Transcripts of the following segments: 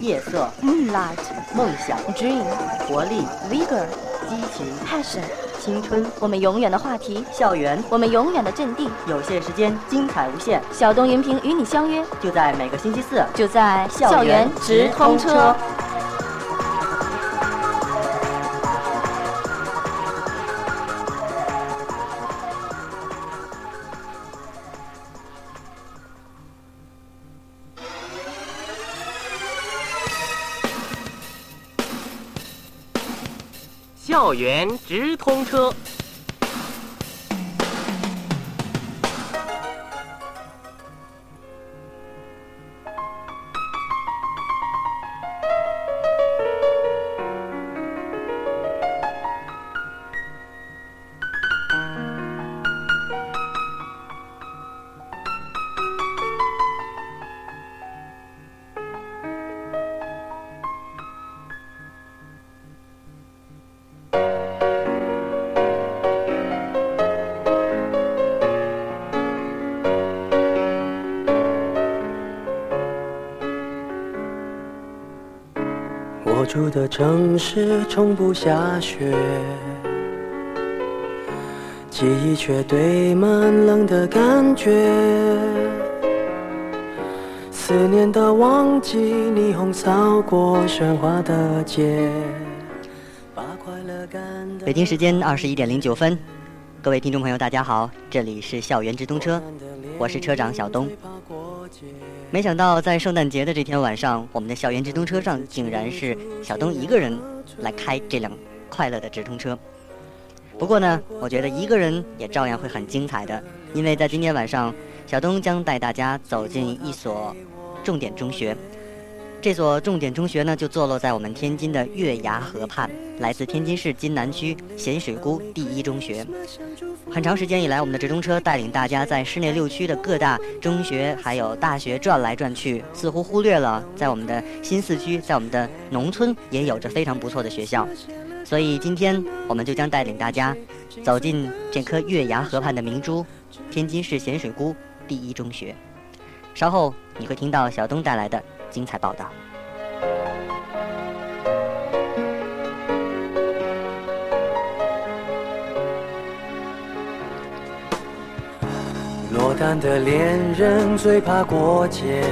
夜色、moonlight, 梦想、dream, 活力、vigor, 激情、passion，青春、我们永远的话题，校园，我们永远的阵地。有限时间，精彩无限，小东云平与你相约，就在每个星期四。就在校园直通车。校园直通车。住的城市从不下雪，记忆却堆满冷的感觉。思念的旺季，霓虹扫过喧哗的街，把快乐赶得北京时间二十一点零九分，各位听众朋友，大家好，这里是校园直通车，我是车长小东。没想到在圣诞节的这天晚上，我们的校园直通车上竟然是小东一个人来开这辆快乐的直通车。不过呢，我觉得一个人也照样会很精彩的，因为在今天晚上，小东将带大家走进一所重点中学。这所重点中学呢，就坐落在我们天津的月牙河畔，来自天津市津南区咸水沽第一中学。很长时间以来，我们的直通车带领大家在市内六区的各大中学还有大学转来转去，似乎忽略了在我们的新四区，在我们的农村也有着非常不错的学校。所以今天我们就将带领大家走进这颗月牙河畔的明珠——天津市咸水沽第一中学。稍后你会听到小东带来的精彩报道。落单的恋人最怕过节，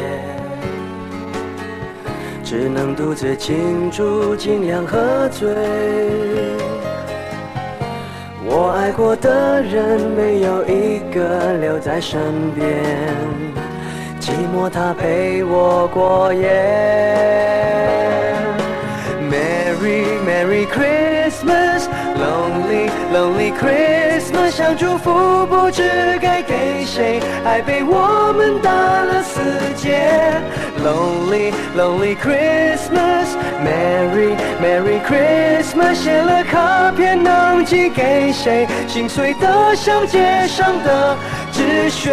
只能独自庆祝，尽量喝醉。我爱过的人没有一个留在身边，寂寞它陪我过夜。Merry Merry Christmas, Lonely Lonely Christmas，想祝福不知该给谁，爱被我们打了死结。Lonely Lonely Christmas, Merry Merry Christmas，写了卡片能寄给谁？心碎的像街上的纸屑。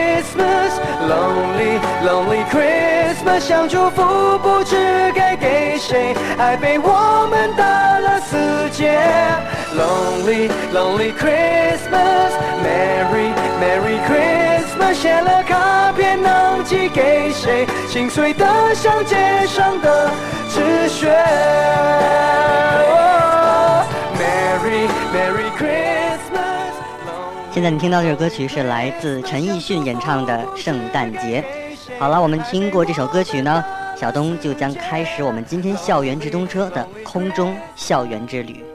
Lonely Lonely Christmas，想祝福不知该给谁，爱被我们打了死结。Lonely Lonely Christmas, Merry Merry Christmas，写了卡片能寄给谁？心碎的像街上的纸屑。Oh, Merry Merry。现在你听到这首歌曲是来自陈奕迅演唱的《圣诞节》。好了，我们听过这首歌曲呢，小东就将开始我们今天校园直通车的空中校园之旅。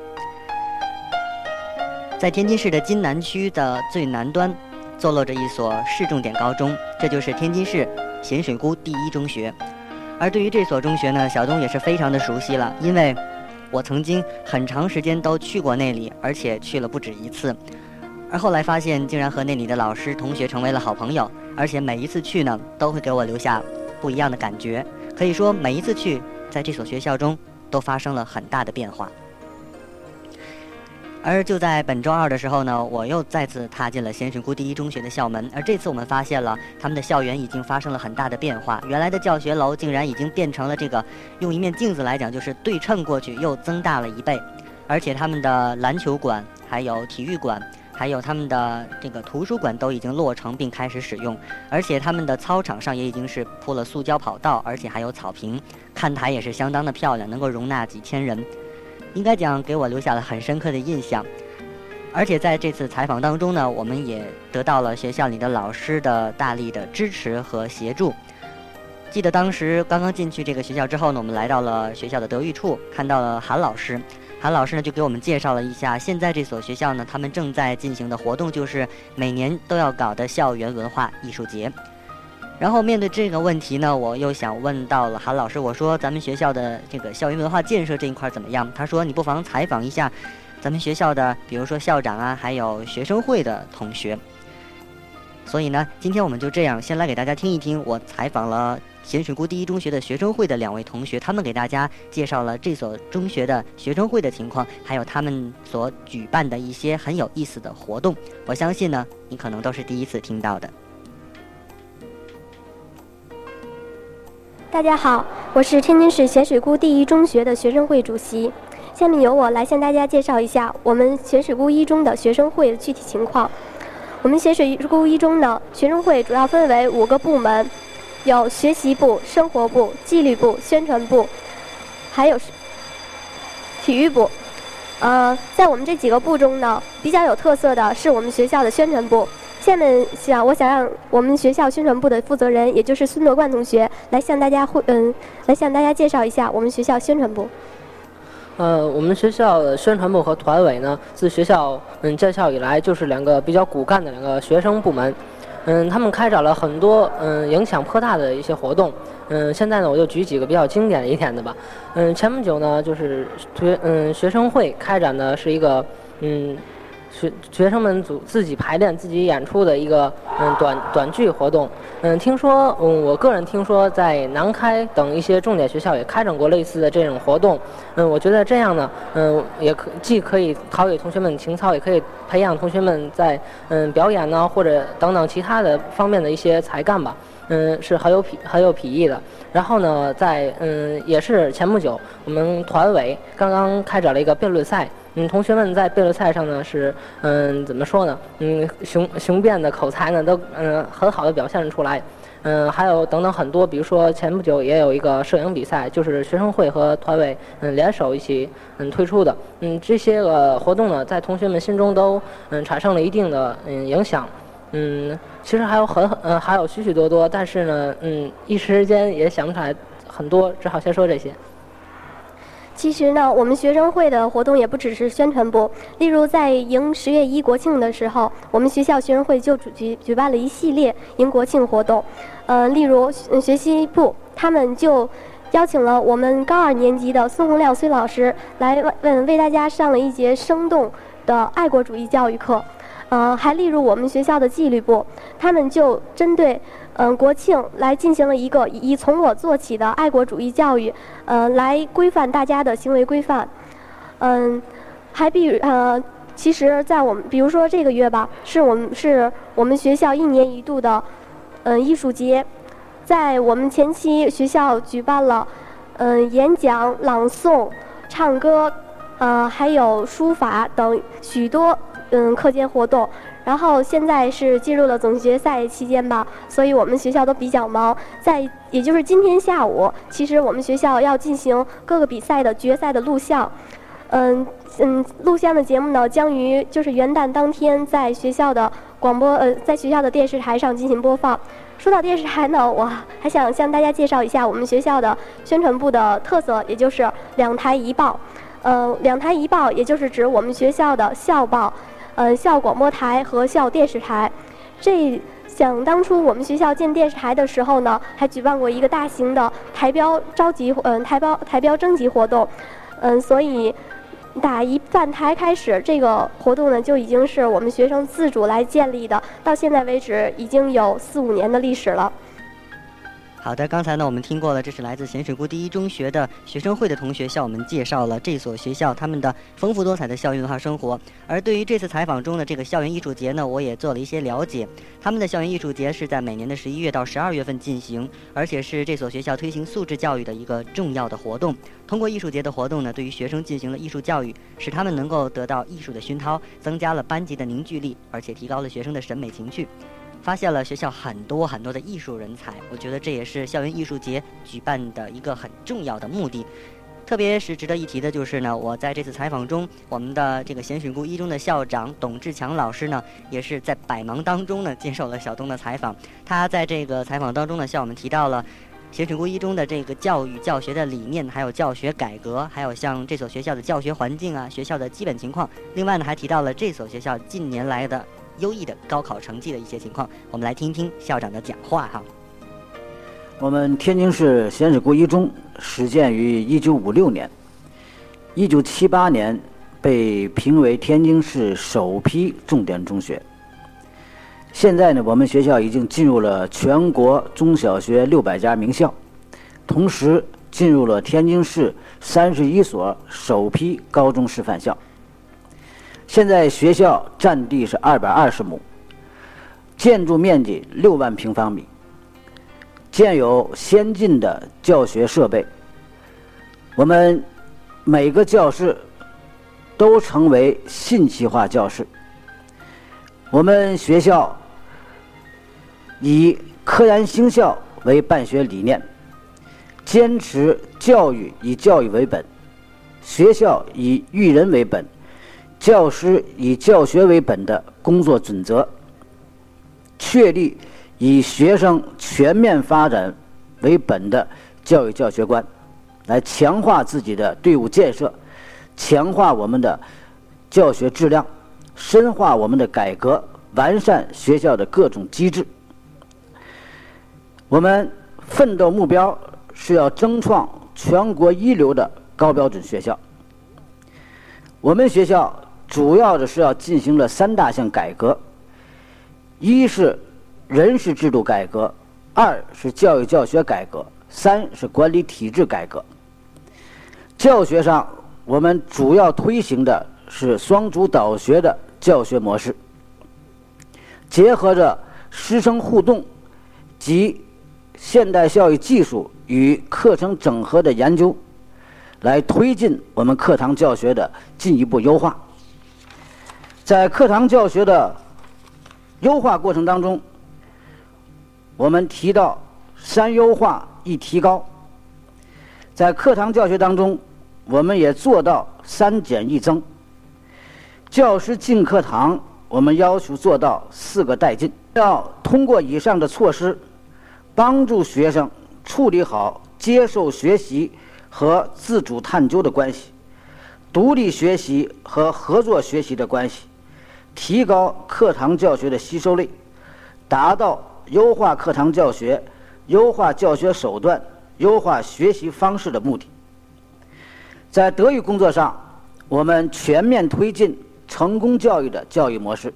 在天津市的津南区的最南端，坐落着一所市重点高中，这就是天津市咸水沽第一中学。而对于这所中学呢，小东也是非常的熟悉了，因为我曾经很长时间都去过那里，而且去了不止一次。而后来发现，竟然和那里的老师、同学成为了好朋友，而且每一次去呢，都会给我留下不一样的感觉。可以说，每一次去，在这所学校中都发生了很大的变化。而就在本周二的时候呢，我又再次踏进了咸水沽第一中学的校门。而这次我们发现了他们的校园已经发生了很大的变化，原来的教学楼竟然已经变成了这个，用一面镜子来讲，就是对称过去又增大了一倍。而且他们的篮球馆、还有体育馆、还有他们的这个图书馆都已经落成并开始使用。而且他们的操场上也已经是铺了塑胶跑道，而且还有草坪，看台也是相当的漂亮，能够容纳几千人。应该讲给我留下了很深刻的印象，而且在这次采访当中呢，我们也得到了学校里的老师的大力的支持和协助。记得当时刚刚进去这个学校之后呢，我们来到了学校的德育处，看到了韩老师，韩老师呢就给我们介绍了一下现在这所学校呢，他们正在进行的活动就是每年都要搞的校园文化艺术节。然后面对这个问题呢，我又想问到了韩老师，我说咱们学校的这个校园文化建设这一块怎么样？他说你不妨采访一下咱们学校的，比如说校长啊，还有学生会的同学。所以呢，今天我们就这样先来给大家听一听我采访了咸水沽第一中学的学生会的两位同学，他们给大家介绍了这所中学的学生会的情况，还有他们所举办的一些很有意思的活动。我相信呢，你可能都是第一次听到的。大家好，我是天津市咸水沽第一中学的学生会主席。下面由我来向大家介绍一下我们咸水沽一中的学生会的具体情况。我们咸水沽一中的学生会主要分为五个部门，有学习部、生活部、纪律部、宣传部，还有体育部。呃，在我们这几个部中呢，比较有特色的是我们学校的宣传部。下面想，我想让我们学校宣传部的负责人，也就是孙德冠同学，来向大家会嗯，来向大家介绍一下我们学校宣传部。呃，我们学校的宣传部和团委呢，自学校嗯建校以来，就是两个比较骨干的两个学生部门。嗯，他们开展了很多嗯影响颇大的一些活动。嗯，现在呢，我就举几个比较经典一点的吧。嗯，前不久呢，就是学嗯学生会开展的是一个嗯。学学生们组自己排练、自己演出的一个嗯短短剧活动。嗯，听说嗯，我个人听说在南开等一些重点学校也开展过类似的这种活动。嗯，我觉得这样呢，嗯，也可既可以陶冶同学们情操，也可以培养同学们在嗯表演呢或者等等其他的方面的一些才干吧。嗯，是很有痞很有痞意的。然后呢，在嗯也是前不久，我们团委刚刚开展了一个辩论赛。嗯，同学们在辩论赛上呢是，嗯，怎么说呢？嗯，雄雄辩的口才呢都嗯很好的表现出来，嗯，还有等等很多，比如说前不久也有一个摄影比赛，就是学生会和团委嗯联手一起嗯推出的，嗯，这些个活动呢在同学们心中都嗯产生了一定的嗯影响，嗯，其实还有很很嗯还有许许多多，但是呢嗯一时间也想不起来很多，只好先说这些。其实呢，我们学生会的活动也不只是宣传部。例如，在迎十月一国庆的时候，我们学校学生会就举举办了一系列迎国庆活动。呃，例如学习部，他们就邀请了我们高二年级的孙洪亮孙老师来问为大家上了一节生动的爱国主义教育课。呃，还例如我们学校的纪律部，他们就针对。嗯，国庆来进行了一个以从我做起的爱国主义教育，呃，来规范大家的行为规范。嗯，还比呃，其实，在我们比如说这个月吧，是我们是我们学校一年一度的嗯艺术节，在我们前期学校举办了嗯演讲、朗诵、唱歌，呃，还有书法等许多嗯课间活动。然后现在是进入了总决赛期间吧，所以我们学校都比较忙。在也就是今天下午，其实我们学校要进行各个比赛的决赛的录像，嗯嗯，录像的节目呢将于就是元旦当天在学校的广播呃在学校的电视台上进行播放。说到电视台呢，我还想向大家介绍一下我们学校的宣传部的特色，也就是两台一报。呃，两台一报也就是指我们学校的校报。呃，校广播台和校电视台，这想当初我们学校建电视台的时候呢，还举办过一个大型的台标召集，嗯，台标台标征集活动，嗯，所以打一办台开始，这个活动呢就已经是我们学生自主来建立的，到现在为止已经有四五年的历史了。好的，刚才呢，我们听过了，这是来自咸水沽第一中学的学生会的同学向我们介绍了这所学校他们的丰富多彩的校园文化生活。而对于这次采访中的这个校园艺术节呢，我也做了一些了解。他们的校园艺术节是在每年的十一月到十二月份进行，而且是这所学校推行素质教育的一个重要的活动。通过艺术节的活动呢，对于学生进行了艺术教育，使他们能够得到艺术的熏陶，增加了班级的凝聚力，而且提高了学生的审美情趣。发现了学校很多很多的艺术人才，我觉得这也是校园艺术节举办的一个很重要的目的。特别是值得一提的就是呢，我在这次采访中，我们的这个咸水沽一中的校长董志强老师呢，也是在百忙当中呢接受了小东的采访。他在这个采访当中呢，向我们提到了咸水沽一中的这个教育教学的理念，还有教学改革，还有像这所学校的教学环境啊，学校的基本情况。另外呢，还提到了这所学校近年来的。优异的高考成绩的一些情况，我们来听一听校长的讲话哈。我们天津市咸水沽一中始建于一九五六年，一九七八年被评为天津市首批重点中学。现在呢，我们学校已经进入了全国中小学六百家名校，同时进入了天津市三十一所首批高中示范校。现在学校占地是二百二十亩，建筑面积六万平方米，建有先进的教学设备。我们每个教室都成为信息化教室。我们学校以科研兴校为办学理念，坚持教育以教育为本，学校以育人为本。教师以教学为本的工作准则，确立以学生全面发展为本的教育教学观，来强化自己的队伍建设，强化我们的教学质量，深化我们的改革，完善学校的各种机制。我们奋斗目标是要争创全国一流的高标准学校。我们学校。主要的是要进行了三大项改革：一是人事制度改革，二是教育教学改革，三是管理体制改革。教学上，我们主要推行的是双主导学的教学模式，结合着师生互动及现代教育技术与课程整合的研究，来推进我们课堂教学的进一步优化。在课堂教学的优化过程当中，我们提到“三优化一提高”。在课堂教学当中，我们也做到“三减一增”。教师进课堂，我们要求做到“四个带进”。要通过以上的措施，帮助学生处理好接受学习和自主探究的关系，独立学习和合作学习的关系。提高课堂教学的吸收率，达到优化课堂教学、优化教学手段、优化学习方式的目的。在德育工作上，我们全面推进成功教育的教育模式，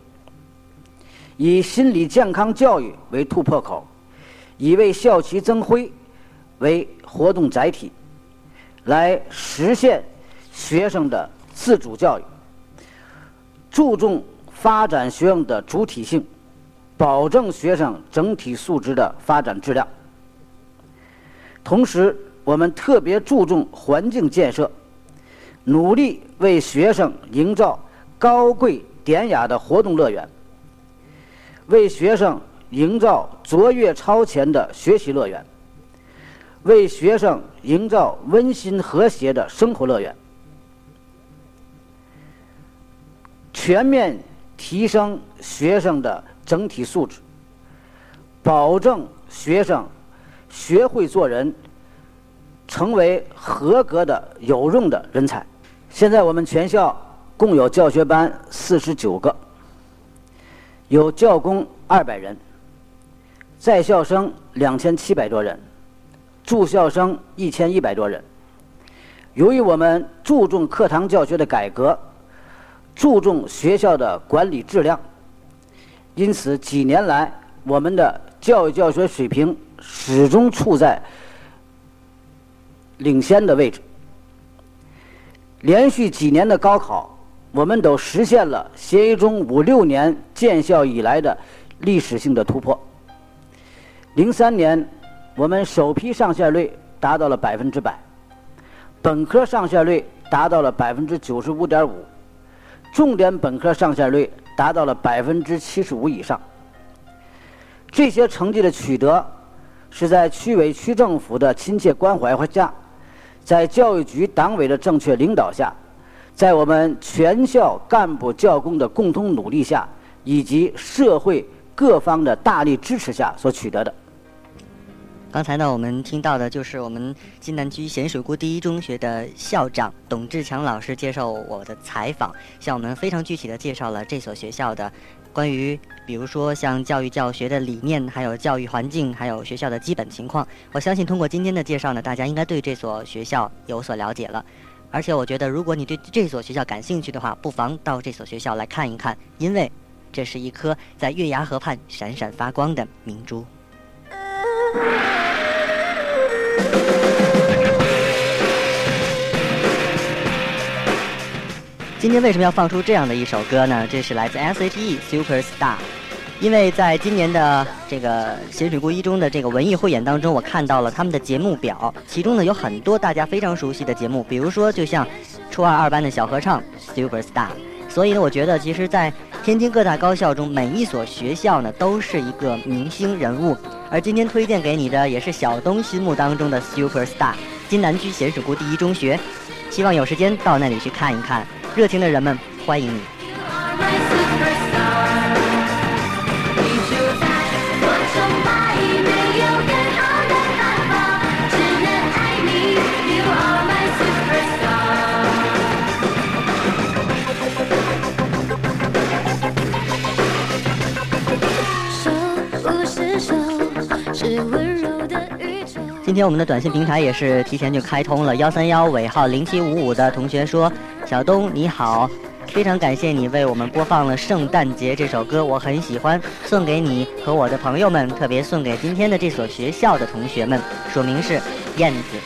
以心理健康教育为突破口，以为校旗增辉为活动载体，来实现学生的自主教育，注重。发展学生的主体性，保证学生整体素质的发展质量。同时，我们特别注重环境建设，努力为学生营造高贵典雅的活动乐园，为学生营造卓越超前的学习乐园，为学生营造温馨和谐的生活乐园，全面。提升学生的整体素质，保证学生学会做人，成为合格的有用的人才。现在我们全校共有教学班四十九个，有教工二百人，在校生两千七百多人，住校生一千一百多人。由于我们注重课堂教学的改革。注重学校的管理质量，因此几年来我们的教育教学水平始终处在领先的位置。连续几年的高考，我们都实现了协议中五六年建校以来的历史性的突破。零三年，我们首批上线率达到了百分之百，本科上线率达到了百分之九十五点五，重点本科上线率达到了百分之七十五以上。这些成绩的取得，是在区委区政府的亲切关怀下，在教育局党委的正确领导下，在我们全校干部教工的共同努力下，以及社会各方的大力支持下所取得的。刚才呢，我们听到的就是我们金南区咸水沽第一中学的校长董志强老师接受我的采访，向我们非常具体的介绍了这所学校的关于，比如说像教育教学的理念，还有教育环境，还有学校的基本情况。我相信通过今天的介绍呢，大家应该对这所学校有所了解了。而且我觉得，如果你对这所学校感兴趣的话，不妨到这所学校来看一看，因为这是一颗在月牙河畔闪闪发光的明珠。今天为什么要放出这样的一首歌呢？这是来自 S.H.E Super Star，因为在今年的这个咸水沽一中的这个文艺汇演当中，我看到了他们的节目表，其中呢有很多大家非常熟悉的节目，比如说就像初二二班的小合唱 Super Star。所以呢，我觉得其实，在天津各大高校中，每一所学校呢都是一个明星人物。而今天推荐给你的，也是小东心目当中的 Super Star—— 津南区咸水沽第一中学。希望有时间到那里去看一看。热情的人们，欢迎你。今天我们的短信平台也是提前就开通了，幺三幺尾号零七五五的同学说：“小东你好，非常感谢你为我们播放了《圣诞节》这首歌，我很喜欢，送给你和我的朋友们，特别送给今天的这所学校的同学们，署名是燕子。”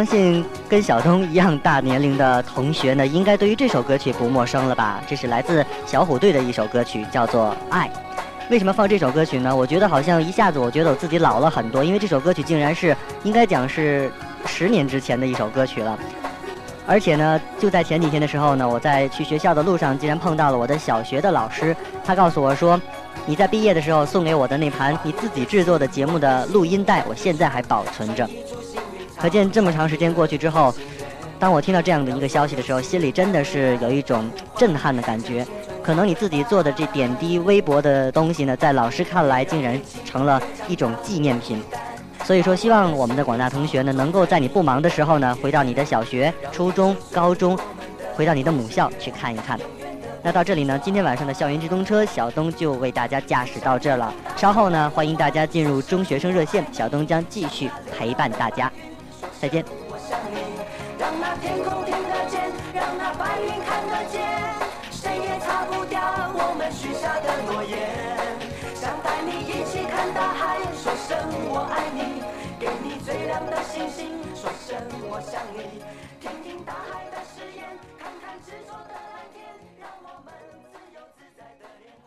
相信跟小东一样大年龄的同学呢，应该对于这首歌曲不陌生了吧？这是来自小虎队的一首歌曲，叫做《爱》。为什么放这首歌曲呢？我觉得好像一下子，我觉得我自己老了很多，因为这首歌曲竟然是应该讲是十年之前的一首歌曲了。而且呢，就在前几天的时候呢，我在去学校的路上，竟然碰到了我的小学的老师，他告诉我说：“你在毕业的时候送给我的那盘你自己制作的节目的录音带，我现在还保存着。”可见这么长时间过去之后，当我听到这样的一个消息的时候，心里真的是有一种震撼的感觉。可能你自己做的这点滴微薄的东西呢，在老师看来竟然成了一种纪念品。所以说，希望我们的广大同学呢，能够在你不忙的时候呢，回到你的小学、初中、高中，回到你的母校去看一看。那到这里呢，今天晚上的校园直通车，小东就为大家驾驶到这了。稍后呢，欢迎大家进入中学生热线，小东将继续陪伴大家。再见。我想你让那天空听得见让那白云看得见谁也擦不掉我们许下的诺言想带你一起看大海说声我爱你给你最亮的星星说声我想你听听大海的誓言看看执着的蓝天让我们自由自在的恋。